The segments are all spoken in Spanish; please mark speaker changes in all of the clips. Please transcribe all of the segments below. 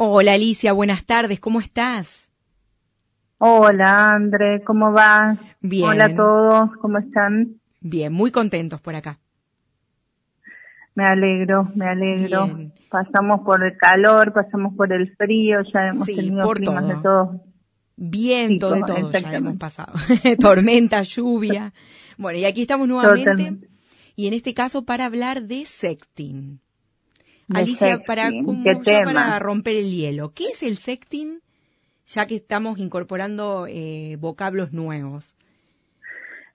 Speaker 1: Hola Alicia, buenas tardes, ¿cómo estás?
Speaker 2: Hola André, ¿cómo vas?
Speaker 1: Bien.
Speaker 2: Hola a todos, ¿cómo están?
Speaker 1: Bien, muy contentos por acá.
Speaker 2: Me alegro, me alegro.
Speaker 1: Bien.
Speaker 2: Pasamos por el calor, pasamos por el frío, ya hemos
Speaker 1: Sí,
Speaker 2: tenido
Speaker 1: por
Speaker 2: climas
Speaker 1: todo.
Speaker 2: de todos.
Speaker 1: Viento de todo ya hemos pasado. Tormenta, lluvia. Bueno, y aquí estamos nuevamente.
Speaker 2: Totalmente.
Speaker 1: Y en este caso para hablar de sexting. Alicia, para, como-
Speaker 2: ¿qué
Speaker 1: ya para romper el hielo, ¿qué es el sexting? Ya que estamos incorporando eh, vocablos nuevos.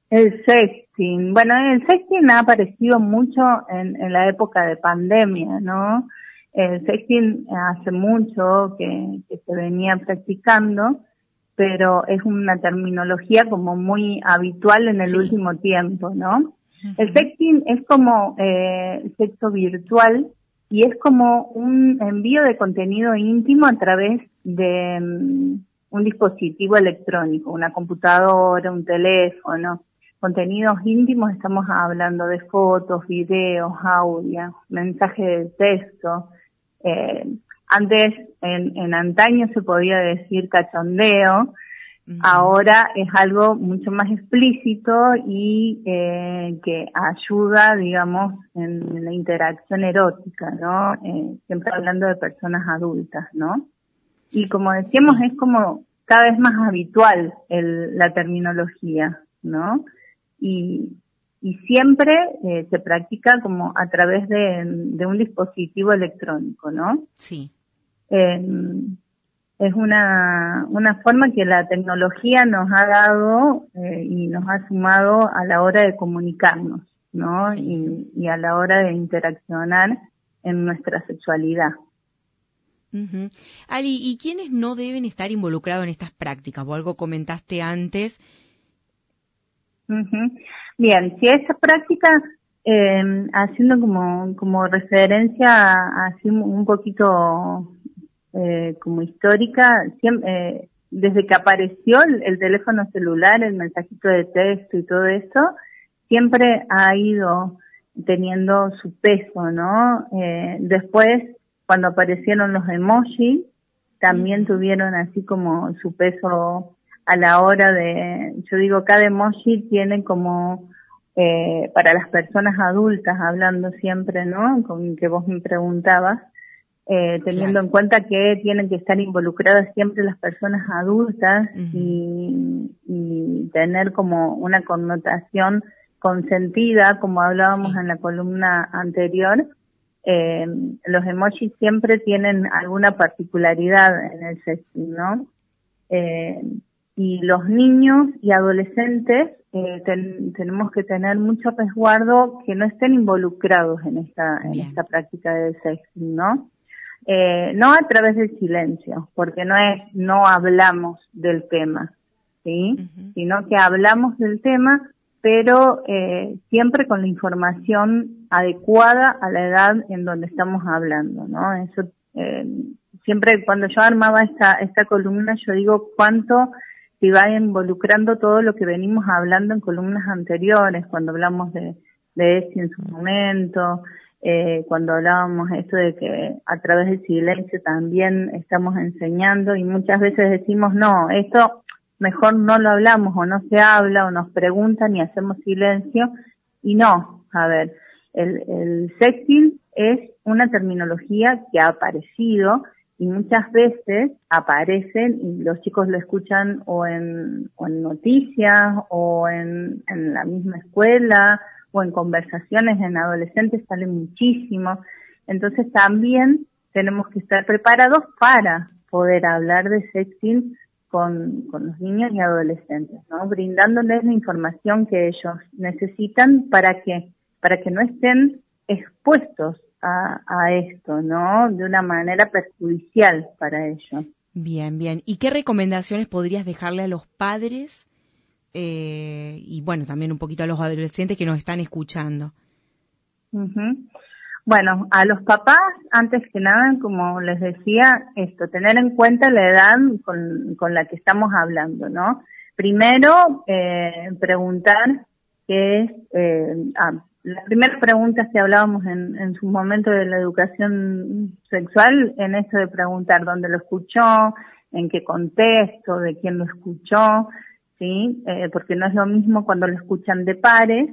Speaker 2: El sexting. Bueno, el sexting ha aparecido mucho en, en la época de pandemia, ¿no? El sexting hace mucho que, que se venía practicando, pero es una terminología como muy habitual en el
Speaker 1: Sí.
Speaker 2: último tiempo, ¿no? El sexting es como eh, sexo virtual y es como un envío de contenido íntimo a través de mm, un dispositivo electrónico, una computadora, un teléfono. Contenidos íntimos estamos hablando de fotos, videos, audio, mensajes de texto. Eh, antes, en, en antaño se podía decir cachondeo, Ahora es algo mucho más explícito y eh, que ayuda, digamos, en la interacción erótica, ¿no? Eh, siempre hablando de personas adultas, ¿no? Y como decíamos, es como cada vez más habitual el- la terminología, ¿no? Y, y siempre eh, se practica como a través de, de un dispositivo electrónico, ¿no?
Speaker 1: Sí.
Speaker 2: Eh, es una, una forma que la tecnología nos ha dado eh, y nos ha sumado a la hora de comunicarnos, ¿no?
Speaker 1: Sí.
Speaker 2: Y, y a la hora de interaccionar en nuestra sexualidad.
Speaker 1: Ujú. Ali, ¿y quiénes no deben estar involucrados en estas prácticas? O algo comentaste antes.
Speaker 2: Ujú. Bien, si esa práctica, eh, haciendo como, como referencia así un poquito eh, como histórica, siem- eh, desde que apareció el, el teléfono celular, el mensajito de texto y todo eso, siempre ha ido teniendo su peso, ¿no? Eh, después, cuando aparecieron los emojis, también tuvieron así como su peso a la hora de, yo digo, cada emoji tiene como, eh, para las personas adultas, hablando siempre, ¿no? Con que vos me preguntabas, eh, teniendo
Speaker 1: Claro.
Speaker 2: en cuenta que tienen que estar involucradas siempre las personas adultas y, y tener como una connotación consentida, como hablábamos
Speaker 1: Sí.
Speaker 2: en la columna anterior, eh, los emojis siempre tienen alguna particularidad en el sexting, ¿no? Eh, y los niños y adolescentes eh, ten- tenemos que tener mucho resguardo que no estén involucrados en esta, en esta práctica del sexting, ¿no? Eh, no a través del silencio, porque no es no hablamos del tema, ¿sí? Sino que hablamos del tema, pero eh, siempre con la información adecuada a la edad en donde estamos hablando, ¿no? Eso eh, siempre cuando yo armaba esta esta columna yo digo cuánto se va involucrando todo lo que venimos hablando en columnas anteriores, cuando hablamos de, de ESI en su momento, eh, cuando hablábamos esto de que a través del silencio también estamos enseñando y muchas veces decimos, no, esto mejor no lo hablamos o no se habla o nos preguntan y hacemos silencio y no, a ver, el, el sexting es una terminología que ha aparecido y muchas veces aparecen y los chicos lo escuchan o en, o en noticias o en, en la misma escuela o en conversaciones en adolescentes sale muchísimo. Entonces también tenemos que estar preparados para poder hablar de sexting con, con los niños y adolescentes, ¿no? Brindándoles la información que ellos necesitan para que, para que no estén expuestos a, a esto, ¿no? De una manera perjudicial para ellos.
Speaker 1: Bien, bien. ¿Y qué recomendaciones podrías dejarle a los padres eh, y bueno, también un poquito a los adolescentes que nos están escuchando?
Speaker 2: Bueno, a los papás, antes que nada, como les decía, esto, tener en cuenta la edad con, con la que estamos hablando, ¿no? Primero, eh, preguntar qué es, eh, a, las primeras preguntas que hablábamos en, en su momento de la educación sexual, en eso de preguntar dónde lo escuchó, en qué contexto, de quién lo escuchó, ¿sí? Eh, porque no es lo mismo cuando lo escuchan de pares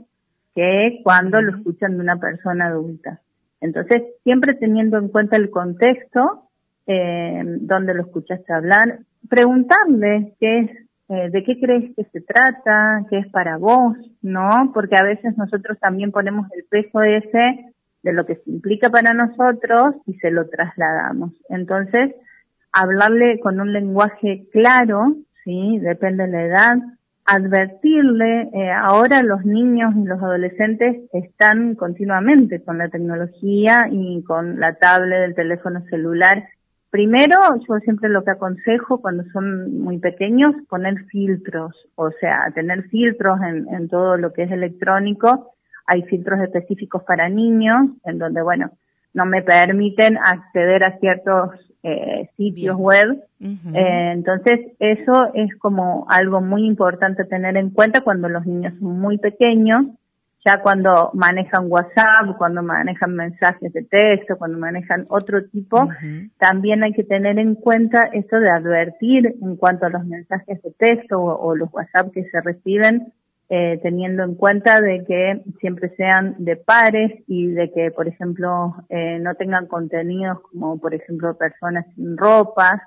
Speaker 2: que cuando lo escuchan de una persona adulta. Entonces, siempre teniendo en cuenta el contexto, eh, donde lo escuchaste hablar, preguntarle qué es, eh, de qué crees que se trata, qué es para vos, ¿no? Porque a veces nosotros también ponemos el peso ese de lo que se implica para nosotros y se lo trasladamos. Entonces, hablarle con un lenguaje claro, sí, depende de la edad, advertirle, eh, ahora los niños y los adolescentes están continuamente con la tecnología y con la tablet, el teléfono celular. Primero, yo siempre lo que aconsejo cuando son muy pequeños, poner filtros, o sea, tener filtros en, en todo lo que es electrónico. Hay filtros específicos para niños, en donde, bueno, no me permiten acceder a ciertos eh, sitios web. eh, entonces, eso es como algo muy importante tener en cuenta cuando los niños son muy pequeños, ya cuando manejan WhatsApp, cuando manejan mensajes de texto, cuando manejan otro tipo, también hay que tener en cuenta esto de advertir en cuanto a los mensajes de texto o, o los WhatsApp que se reciben, eh, teniendo en cuenta de que siempre sean de pares y de que, por ejemplo, eh, no tengan contenidos como, por ejemplo, personas sin ropas.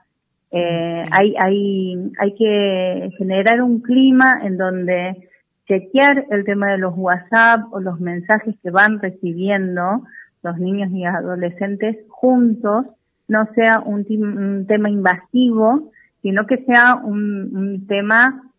Speaker 2: Eh, hay, hay, hay que generar un clima en donde chequear el tema de los WhatsApp o los mensajes que van recibiendo los niños y adolescentes juntos no sea un, un tema invasivo, sino que sea un, un tema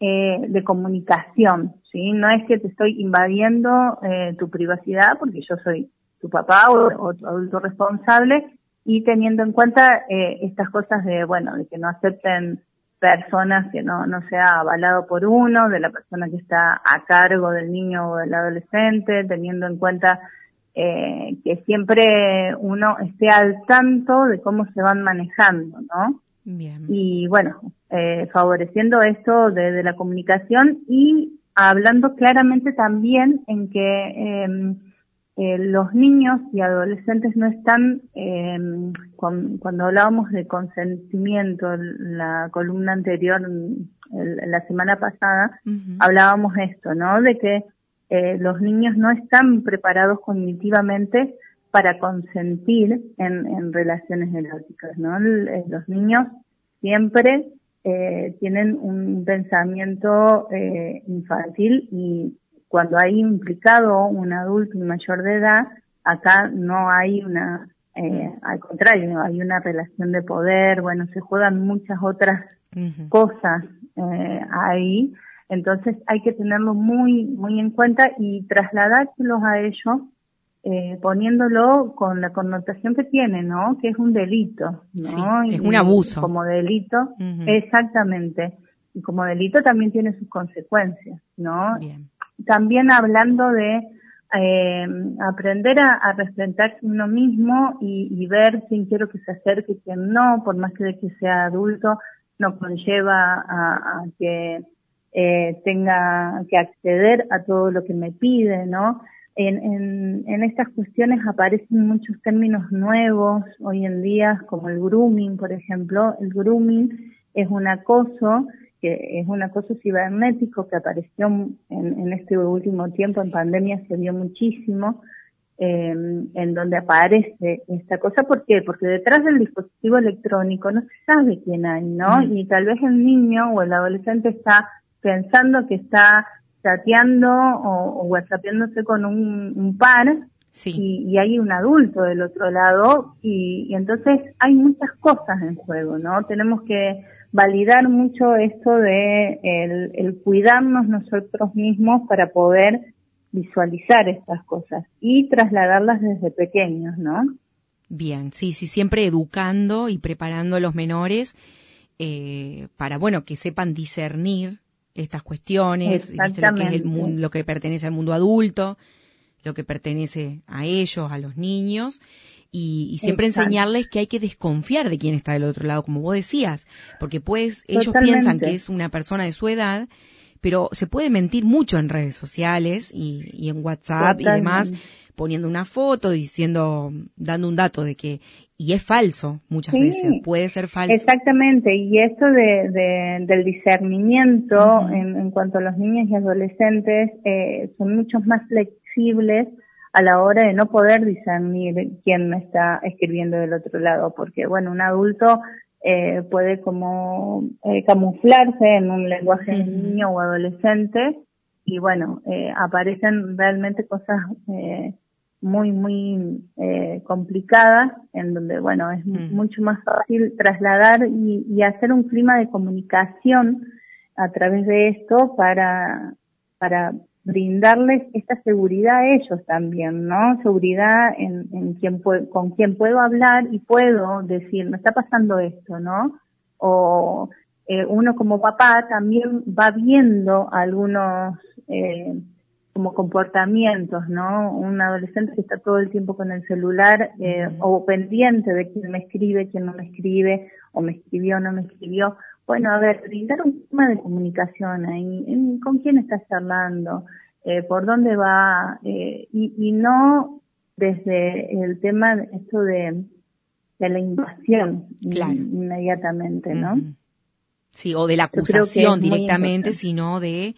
Speaker 2: eh, de comunicación, ¿sí? No es que te estoy invadiendo eh, tu privacidad porque yo soy tu papá o, tu adulto responsable y teniendo en cuenta eh, estas cosas de, bueno, de que no acepten personas que no, no sea avalado por uno, de la persona que está a cargo del niño o del adolescente, teniendo en cuenta eh, que siempre uno esté al tanto de cómo se van manejando, ¿no? Bien. Y bueno, eh, favoreciendo esto de, de, la comunicación y hablando claramente también en que eh, eh, los niños y adolescentes no están, em, con, cuando hablábamos de consentimiento, en la columna anterior, en la semana pasada, uh -huh. hablábamos esto, ¿no? De que eh, los niños no están preparados cognitivamente para consentir en, en relaciones eróticas, ¿no? Eh, los niños siempre eh, tienen un pensamiento eh, infantil y cuando hay implicado un adulto y mayor de edad, acá no hay una, eh, al contrario, hay una relación de poder, bueno, se juegan muchas otras uh -huh. cosas eh, ahí, entonces hay que tenerlo muy, muy en cuenta y trasladárselos a ellos eh, poniéndolo con la connotación que tiene, ¿no? Que es un delito, ¿no?
Speaker 1: Sí, es un abuso.
Speaker 2: Y como delito, uh -huh. exactamente. Y como delito también tiene sus consecuencias, ¿no? Bien. También hablando de eh, aprender a, a, respetarse uno mismo y, y, ver quién quiero que se acerque y quién no, por más que de que sea adulto, no conlleva a, a que eh, tenga que acceder a todo lo que me pide, ¿no? En, en, en, estas cuestiones aparecen muchos términos nuevos hoy en día, como el grooming, por ejemplo. El grooming es un acoso, que es un acoso cibernético que apareció en, en este último tiempo, en pandemia se vio muchísimo, eh, en donde aparece esta cosa. ¿Por qué? Porque detrás del dispositivo electrónico no se sabe quién hay, ¿no? Mm. Y tal vez el niño o el adolescente está pensando que está chateando o, o whatsappiándose con un, un par sí. y, y, hay un adulto del otro lado y, y, entonces hay muchas cosas en juego, ¿no? Tenemos que validar mucho esto de el, el cuidarnos nosotros mismos para poder visualizar estas cosas y trasladarlas desde pequeños, ¿no?
Speaker 1: Bien, sí, sí, siempre educando y preparando a los menores eh, para, bueno, que sepan discernir estas cuestiones, ¿viste? Lo, que es el mundo, lo que pertenece al mundo adulto, lo que pertenece a ellos, a los niños, y, y siempre enseñarles que hay que desconfiar de quién está del otro lado, como vos decías, porque pues ellos Totalmente. piensan que es una persona de su edad, pero se puede mentir mucho en redes sociales y, en WhatsApp y demás, poniendo una foto, diciendo, dando un dato de que, y es falso muchas veces, puede ser falso.
Speaker 2: Exactamente, y esto de, del discernimiento en, cuanto a los niños y adolescentes eh, son muchos más flexibles a la hora de no poder discernir quién me está escribiendo del otro lado, porque bueno, un adulto eh, puede como eh, camuflarse en un lenguaje de niño o adolescente y bueno, eh, aparecen realmente cosas eh, muy, muy eh, complicadas en donde, bueno, es mucho más fácil trasladar y, y, hacer un clima de comunicación a través de esto para, para brindarles esta seguridad a ellos también, ¿no? Seguridad en, en quien con quien puedo hablar y puedo decir, me está pasando esto, ¿no? O eh, uno como papá también va viendo algunos eh, como comportamientos, ¿no? Un adolescente que está todo el tiempo con el celular eh, o pendiente de quién me escribe, quién no me escribe, o me escribió o no me escribió, bueno, a ver, brindar un tema de comunicación ahí, con quién estás charlando, eh, por dónde va, eh, y, no desde el tema, esto de, de la invasión inmediatamente, ¿no?
Speaker 1: Sí, o de la acusación directamente, sino de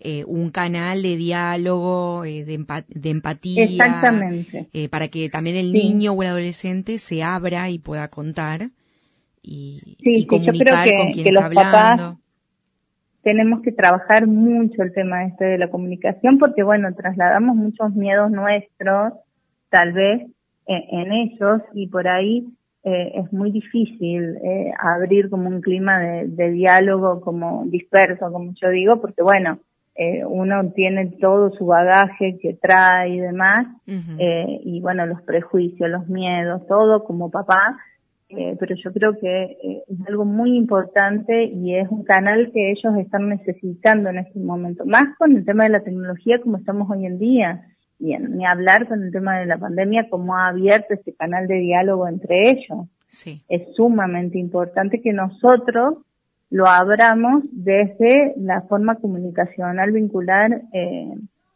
Speaker 1: eh, un canal de diálogo, eh, de, de, empatía.
Speaker 2: Exactamente.
Speaker 1: Eh, para que también el niño o el adolescente se abra y pueda contar y,
Speaker 2: sí,
Speaker 1: comunicar
Speaker 2: yo creo que,
Speaker 1: con quien
Speaker 2: que
Speaker 1: los
Speaker 2: Papás tenemos que trabajar mucho el tema este de la comunicación porque, bueno, trasladamos muchos miedos nuestros, tal vez, en, ellos y por ahí eh, es muy difícil eh, abrir como un clima de, de, diálogo como disperso, como yo digo, porque, bueno, eh, uno tiene todo su bagaje que trae y demás, eh, y bueno, los prejuicios, los miedos, todo como papá, eh, pero yo creo que eh, es algo muy importante y es un canal que ellos están necesitando en este momento, más con el tema de la tecnología como estamos hoy en día, y ni hablar con el tema de la pandemia, como ha abierto este canal de diálogo entre ellos.
Speaker 1: Sí.
Speaker 2: Es sumamente importante que nosotros lo abramos desde la forma comunicacional vincular eh,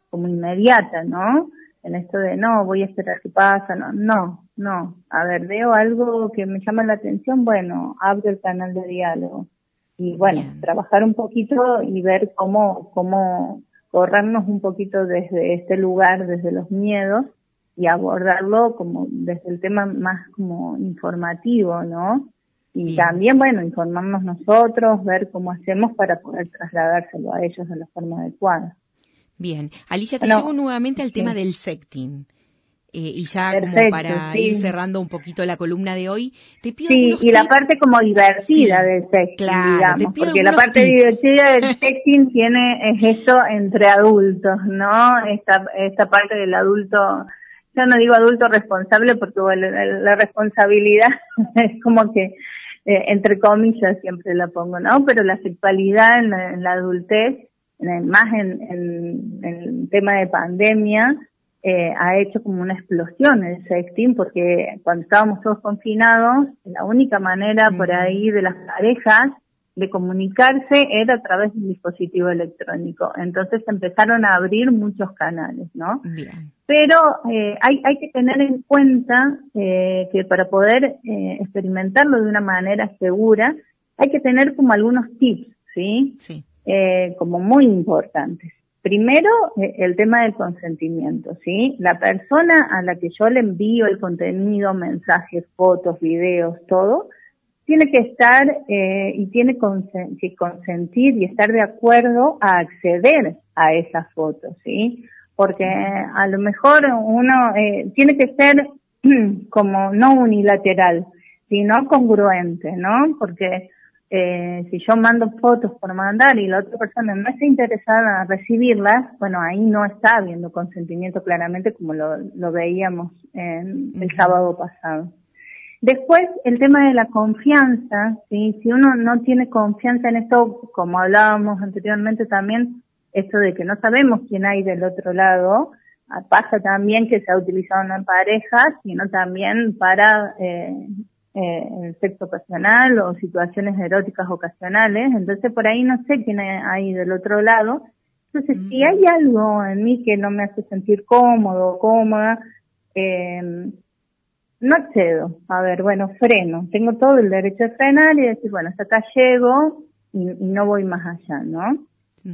Speaker 2: como inmediata, ¿no? En esto de no, voy a esperar qué pasa, no, no, no, a ver, veo algo que me llama la atención, bueno, abro el canal de diálogo. Y bueno, trabajar un poquito y ver cómo, cómo corrernos un poquito desde este lugar, desde los miedos y abordarlo como desde el tema más como informativo, ¿no? Y también, bueno, informarnos nosotros, ver cómo hacemos para poder trasladárselo a ellos de la forma adecuada.
Speaker 1: Bien. Alicia, te llevo nuevamente al tema del secting. Eh, y ya como para ir cerrando un poquito la columna de hoy, te pido
Speaker 2: Sí, y la parte como divertida del sexting, digamos, porque la parte divertida del sexting tiene es eso entre adultos, ¿no? Esta, esta parte del adulto, yo no digo adulto responsable porque la, responsabilidad es como que eh, entre comillas siempre la pongo, ¿no? Pero la sexualidad en la, adultez, más en, en, en el tema de pandemia, eh, ha hecho como una explosión el sexting porque cuando estábamos todos confinados, la única manera por ahí de las parejas de comunicarse era a través del dispositivo electrónico. Entonces empezaron a abrir muchos canales, ¿no? Pero eh, hay, hay que tener en cuenta eh, que para poder eh, experimentarlo de una manera segura, hay que tener como algunos tips, ¿sí?
Speaker 1: Sí.
Speaker 2: Eh, como muy importantes. Primero, eh, el tema del consentimiento, ¿sí? La persona a la que yo le envío el contenido, mensajes, fotos, videos, todo, tiene que estar eh, y tiene que consentir y estar de acuerdo a acceder a esas fotos, ¿sí? Porque a lo mejor uno eh, tiene que ser como no unilateral, sino congruente, ¿no? Porque eh, si yo mando fotos por mandar y la otra persona no está interesada en recibirlas, bueno, ahí no está habiendo consentimiento claramente como lo, lo veíamos en el sábado pasado. Después, el tema de la confianza, ¿sí? si uno no tiene confianza en esto, como hablábamos anteriormente también, esto de que no sabemos quién hay del otro lado, pasa también que se ha utilizado no en parejas, sino también para eh, eh, el sexo ocasional o situaciones eróticas ocasionales, entonces por ahí no sé quién hay del otro lado. Entonces, si mm. hay algo en mí que no me hace sentir cómodo o cómoda, eh, no accedo. A ver, bueno, freno. Tengo todo el derecho de frenar y decir, bueno, hasta acá llego y, no voy más allá, ¿no?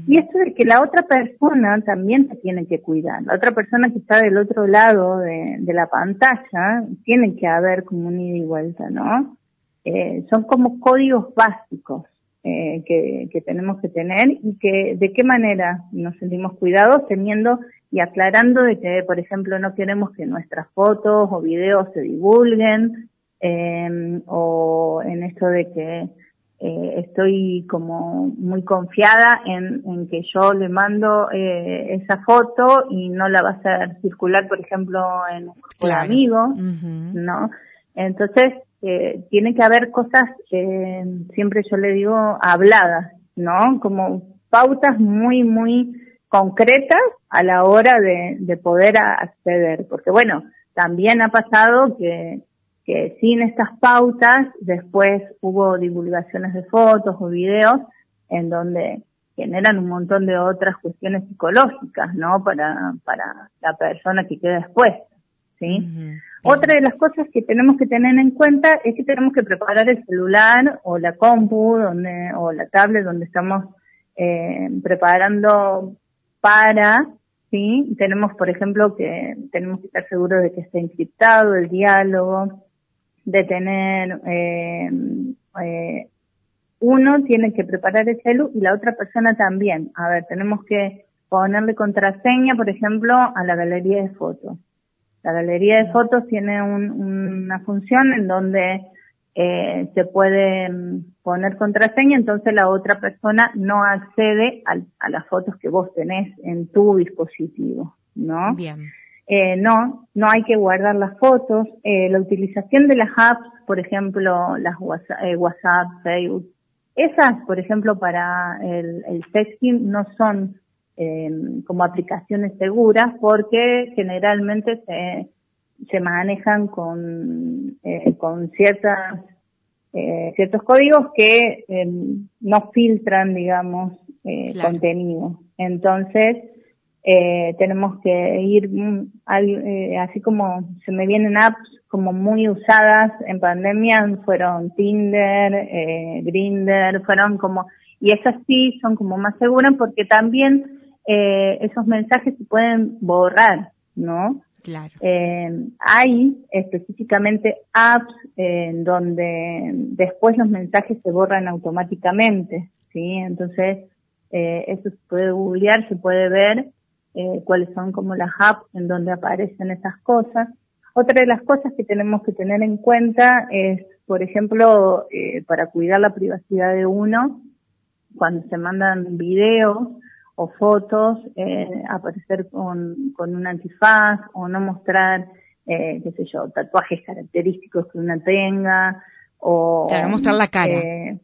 Speaker 2: Y esto de que la otra persona también se tiene que cuidar. La otra persona que está del otro lado de, la pantalla, tiene que haber como un ida y vuelta, ¿no? Eh, son como códigos básicos eh, que, que tenemos que tener y que de qué manera nos sentimos cuidados teniendo y aclarando de que, por ejemplo, no queremos que nuestras fotos o videos se divulguen, eh, o en esto de que eh, estoy como muy confiada en, en que yo le mando eh, esa foto y no la va a hacer circular, por ejemplo, en un grupo de amigos, ¿no? Entonces, eh, tiene que haber cosas, eh, siempre yo le digo, habladas, ¿no? Como pautas muy, muy concretas a la hora de, de poder acceder. Porque bueno, también ha pasado que, que sin estas pautas después hubo divulgaciones de fotos o videos en donde generan un montón de otras cuestiones psicológicas, ¿no? Para, para la persona que queda después, ¿sí? Otra de las cosas que tenemos que tener en cuenta es que tenemos que preparar el celular o la compu donde, o la tablet donde estamos eh, preparando para, ¿sí? Tenemos, por ejemplo, que tenemos que estar seguros de que esté encriptado el diálogo, de tener, eh, eh, uno tiene que preparar el celu y la otra persona también. A ver, tenemos que ponerle contraseña, por ejemplo, a la galería de fotos. La galería de fotos tiene una función en donde eh, se puede mm, poner contraseña, entonces la otra persona no accede a, las fotos que vos tenés en tu dispositivo, ¿no?
Speaker 1: Bien.
Speaker 2: Eh, no, no hay que guardar las fotos. Eh, la utilización de las apps, por ejemplo, las WhatsApp, eh, WhatsApp Facebook, esas, por ejemplo, para el, el sexting no son eh, como aplicaciones seguras porque generalmente se se manejan con, eh, con ciertas, eh, ciertos códigos que eh, no filtran, digamos, eh, contenido. Entonces, eh, tenemos que ir, mm, eh, así como se me vienen apps como muy usadas en pandemia, fueron Tinder, eh, Grinder, fueron como, y esas sí son como más seguras porque también eh, esos mensajes se pueden borrar, ¿no?
Speaker 1: Claro.
Speaker 2: Eh, hay específicamente apps en donde después los mensajes se borran automáticamente, ¿sí? Entonces, eh, eso se puede googlear, se puede ver eh, cuáles son como las apps en donde aparecen esas cosas. Otra de las cosas que tenemos que tener en cuenta es, por ejemplo, eh, para cuidar la privacidad de uno, cuando se mandan videos, o fotos, eh, aparecer con, con un antifaz o no mostrar, eh, qué sé yo, tatuajes característicos que uno tenga o...
Speaker 1: Claro, mostrar la cara.
Speaker 2: Eh,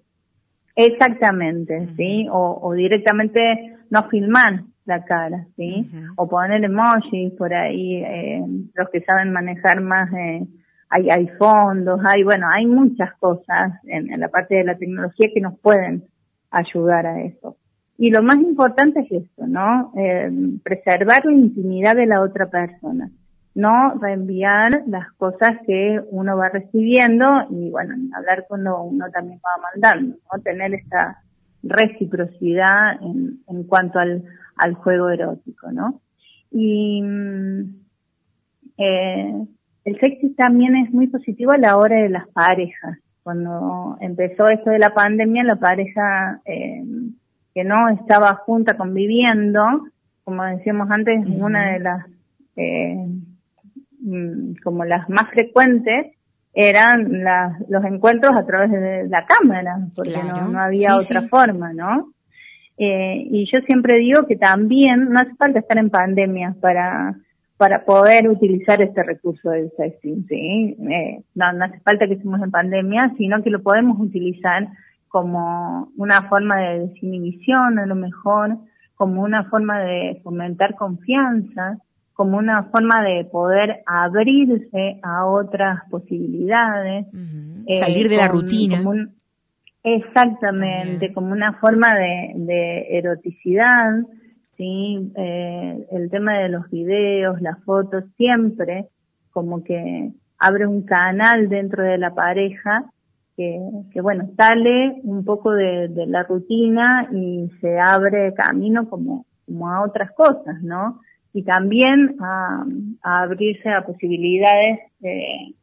Speaker 2: exactamente, ¿sí? O, o, directamente no filmar la cara, ¿sí? O poner emojis por ahí, eh, los que saben manejar más, eh, hay, hay fondos, hay, bueno, hay muchas cosas en, en la parte de la tecnología que nos pueden ayudar a eso. Y lo más importante es esto, ¿no? Eh, preservar la intimidad de la otra persona. No reenviar las cosas que uno va recibiendo y, bueno, hablar cuando uno también va mandando, ¿no? Tener esta reciprocidad en, en cuanto al, juego erótico, ¿no? Y mm, eh, el sexo también es muy positivo a la hora de las parejas. Cuando empezó esto de la pandemia, la pareja eh, que no estaba junta conviviendo, como decíamos antes, una de las, eh, mm, como las más frecuentes, eran las, los encuentros a través de la cámara, porque no, no, había otra forma, ¿no? Eh, y yo siempre digo que también no hace falta estar en pandemia para, para poder utilizar este recurso del sexting, ¿sí? Eh, no, no hace falta que estemos en pandemia, sino que lo podemos utilizar como una forma de desinhibición a lo mejor, como una forma de fomentar confianza, como una forma de poder abrirse a otras posibilidades.
Speaker 1: Salir de la rutina.
Speaker 2: exactamente, como una forma de, de eroticidad, ¿sí? Eh, el tema de los videos, las fotos, siempre como que abre un canal dentro de la pareja que, bueno, sale un poco de, la rutina y se abre camino como, a otras cosas, ¿no? Y también a, abrirse a posibilidades de,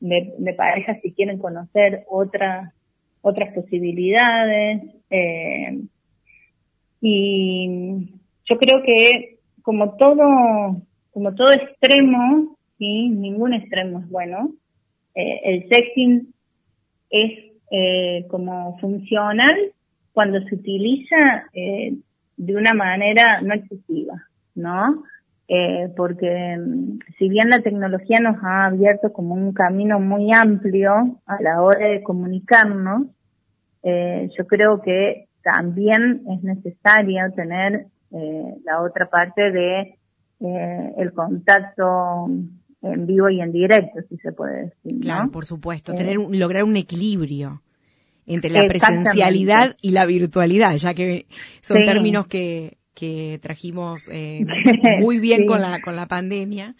Speaker 2: de, de, parejas si quieren conocer otras, otras posibilidades. Eh, y yo creo que como todo, como todo extremo, ¿sí? ningún extremo es bueno, eh, el sexting es eh, como funcional cuando se utiliza eh, de una manera no excesiva, ¿no? Eh, porque mm, si bien la tecnología nos ha abierto como un camino muy amplio a la hora de comunicarnos, eh, yo creo que también es necesario tener eh, la otra parte de eh, el contacto en vivo y en directo, si se puede decir.
Speaker 1: Claro, por supuesto, tener eh, lograr un equilibrio entre la presencialidad y la virtualidad, ya que son términos que, que trajimos eh, muy bien con la con la pandemia.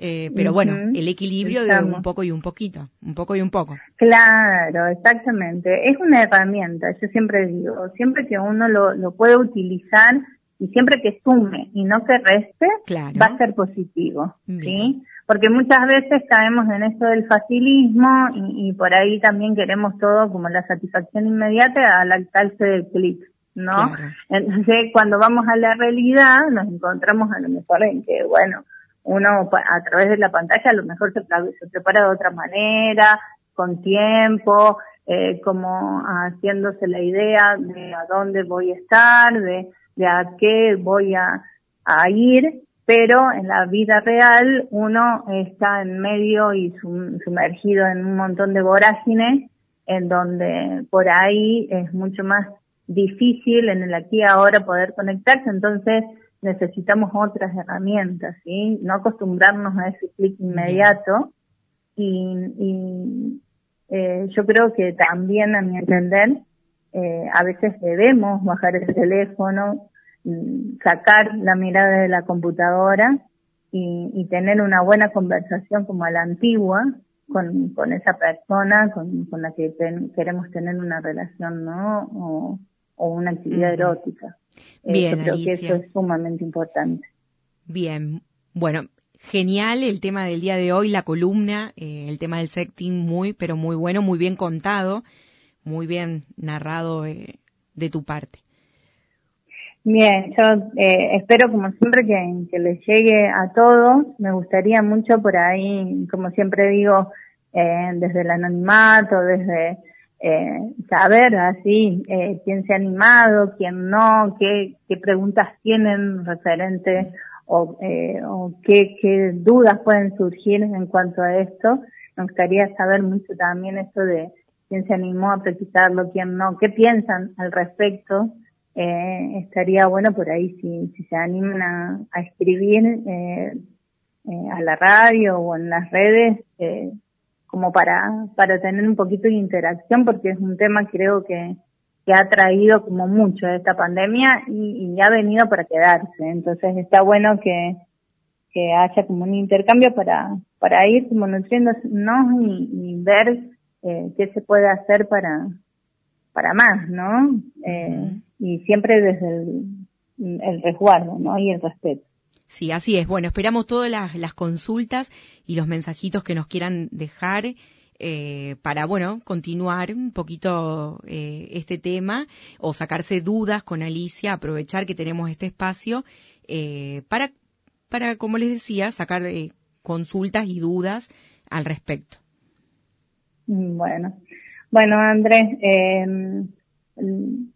Speaker 1: Eh, pero bueno, el equilibrio de un poco y un poquito, un poco y un poco.
Speaker 2: Claro, exactamente. Es una herramienta, yo siempre digo, siempre que uno lo, lo puede utilizar y siempre que sume y no que reste, va a ser positivo, ¿sí? Porque muchas veces caemos en esto del facilismo y, por ahí también queremos todo como la satisfacción inmediata al alcance del clic, ¿no? Entonces, cuando vamos a la realidad, nos encontramos a lo mejor en que, bueno, uno a través de la pantalla a lo mejor se, se prepara de otra manera, con tiempo, eh, como haciéndose la idea de a dónde voy a estar, de de a qué voy a, ir, pero en la vida real uno está en medio y sumergido en un montón de vorágines en donde por ahí es mucho más difícil en el aquí y ahora poder conectarse, entonces necesitamos otras herramientas, ¿sí? No acostumbrarnos a ese clic inmediato. Y, y eh, yo creo que también a mi entender eh, a veces debemos bajar el teléfono, sacar la mirada de la computadora y, y tener una buena conversación como a la antigua con, con esa persona con, con la que queremos tener una relación, ¿no? O, o una actividad erótica.
Speaker 1: Eh, Bien,
Speaker 2: Yo creo que eso es sumamente importante.
Speaker 1: Bien, bueno, genial el tema del día de hoy, la columna, eh, el tema del sexting muy, pero muy bueno, muy bien contado muy bien narrado eh, de tu parte.
Speaker 2: Bien, yo eh, espero como siempre que, les llegue a todos. Me gustaría mucho por ahí, como siempre digo, eh, desde el anonimato, desde eh, saber así eh, quién se ha animado, quién no, qué, qué preguntas tienen referentes o, eh, o qué, qué dudas pueden surgir en cuanto a esto. Me gustaría saber mucho también esto de quién se animó a practicarlo, quién no, qué piensan al respecto. Eh, estaría bueno por ahí si, si se animan a, a escribir eh, eh, a la radio o en las redes eh, como para, para tener un poquito de interacción porque es un tema creo que, que ha traído como mucho esta pandemia y, y ha venido para quedarse. Entonces está bueno que, que haya como un intercambio para, para ir como nutriéndonos y, y ver eh, qué se puede hacer para, para más, ¿no? Eh, y siempre desde el, el, resguardo, ¿no? Y el respeto.
Speaker 1: Sí, así es. Bueno, esperamos todas las, las consultas y los mensajitos que nos quieran dejar eh, para, bueno, continuar un poquito eh, este tema o sacarse dudas con Alicia, aprovechar que tenemos este espacio eh, para, para, como les decía, sacar eh, consultas y dudas al respecto.
Speaker 2: Bueno, bueno Andrés, eh,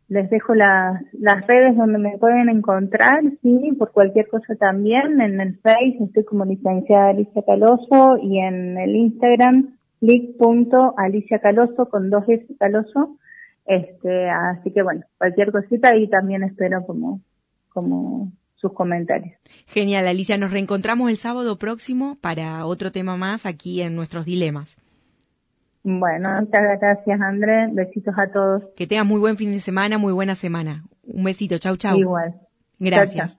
Speaker 2: les dejo las, las redes donde me pueden encontrar, sí, por cualquier cosa también. En el Facebook estoy como licenciada Alicia Caloso y en el Instagram clic.aliciacaloso con dos S Caloso. Este, así que bueno, cualquier cosita ahí también espero como, como sus comentarios.
Speaker 1: Genial, Alicia. Nos reencontramos el sábado próximo para otro tema más aquí en nuestros dilemas.
Speaker 2: Bueno, muchas gracias, André. Besitos a todos.
Speaker 1: Que tengas muy buen fin de semana, muy buena semana. Un besito. Chau, chau.
Speaker 2: Igual.
Speaker 1: Gracias.